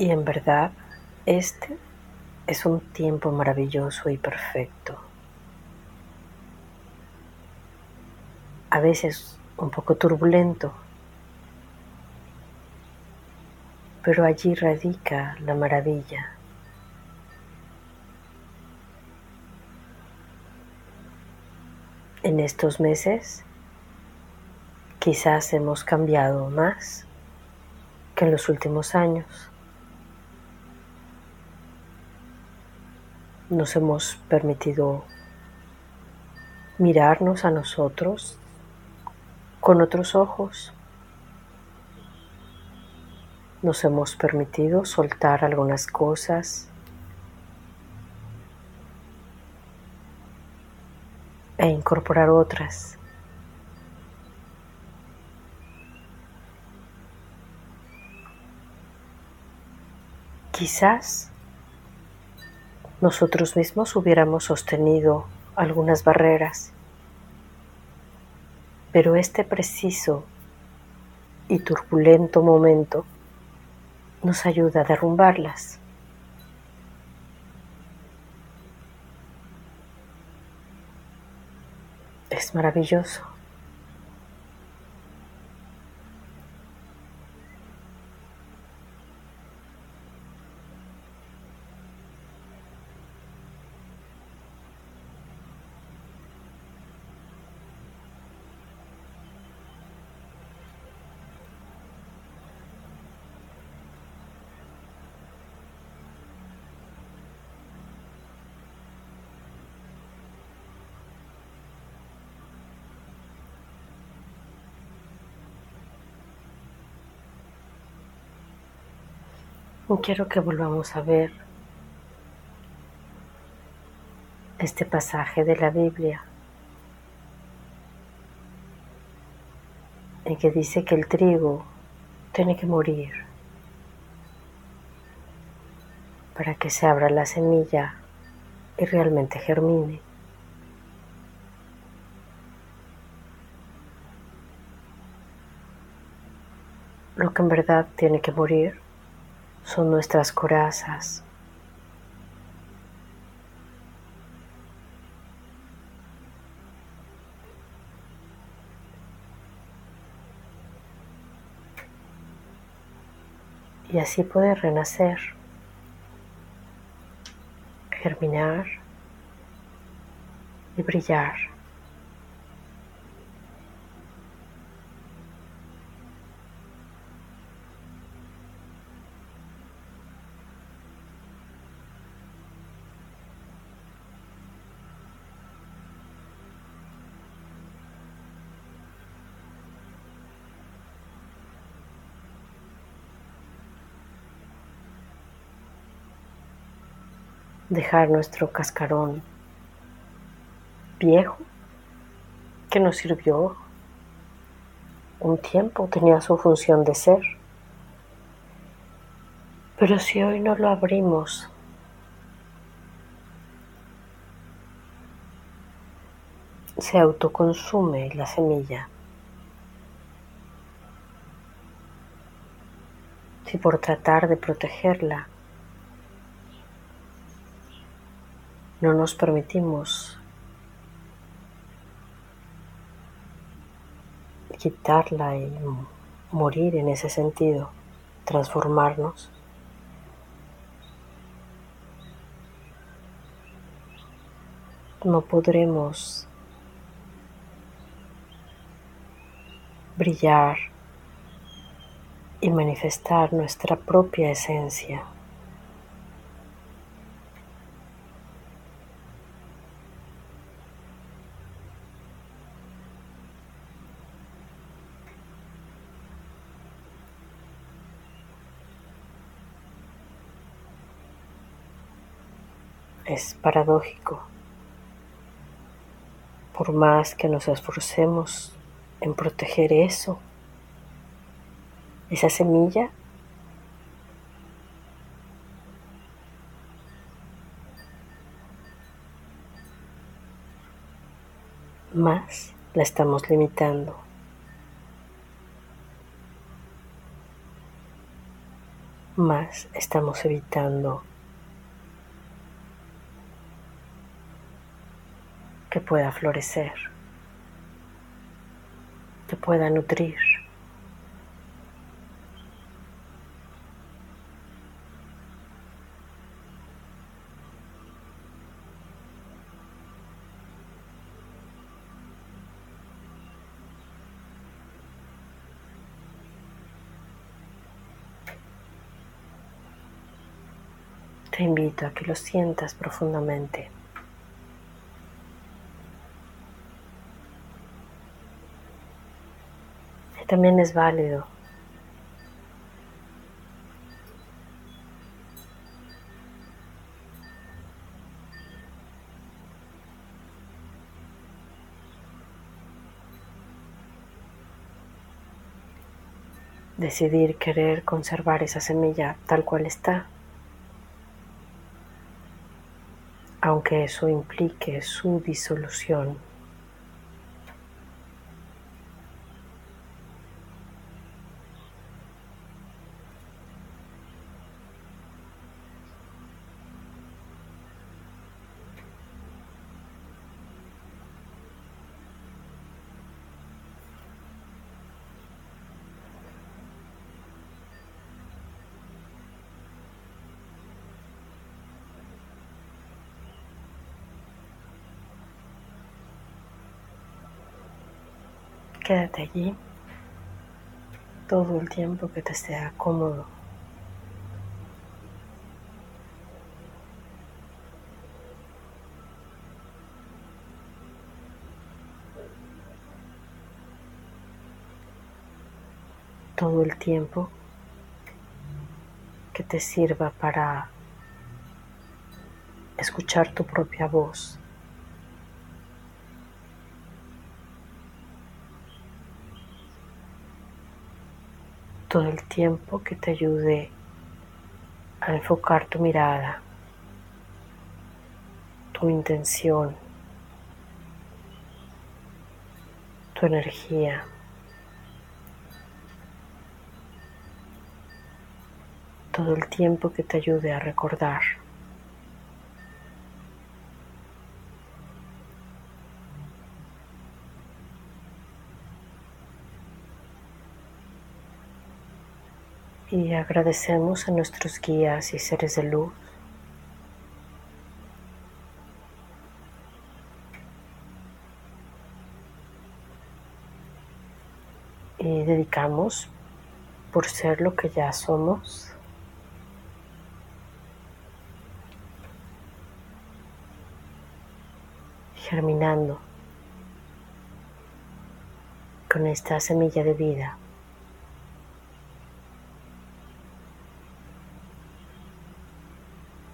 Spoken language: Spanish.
Y en verdad, este es un tiempo maravilloso y perfecto. A veces un poco turbulento, pero allí radica la maravilla. En estos meses quizás hemos cambiado más que en los últimos años. Nos hemos permitido mirarnos a nosotros con otros ojos. Nos hemos permitido soltar algunas cosas e incorporar otras. Quizás nosotros mismos hubiéramos sostenido algunas barreras, pero este preciso y turbulento momento nos ayuda a derrumbarlas. Es maravilloso. Quiero que volvamos a ver este pasaje de la Biblia en que dice que el trigo tiene que morir para que se abra la semilla y realmente germine. Lo que en verdad tiene que morir son nuestras corazas. Y así puede renacer, germinar y brillar. Dejar nuestro cascarón viejo que nos sirvió un tiempo, tenía su función de ser. Pero si hoy no lo abrimos, se autoconsume la semilla. Si por tratar de protegerla no nos permitimos quitarla y morir en ese sentido, transformarnos. No podremos brillar y manifestar nuestra propia esencia. Es paradójico. Por más que nos esforcemos en proteger eso, esa semilla más la estamos limitando. Más estamos evitando que pueda florecer, que pueda nutrir. Te invito a que lo sientas profundamente. También es válido decidir querer conservar esa semilla tal cual está. aunque eso implique su disolución. Quédate allí todo el tiempo que te sea cómodo. Todo el tiempo que te sirva para escuchar tu propia voz. Todo el tiempo que te ayude a enfocar tu mirada, tu intención, tu energía. Todo el tiempo que te ayude a recordar. Y agradecemos a nuestros guías y seres de luz. Y dedicamos por ser lo que ya somos germinando con esta semilla de vida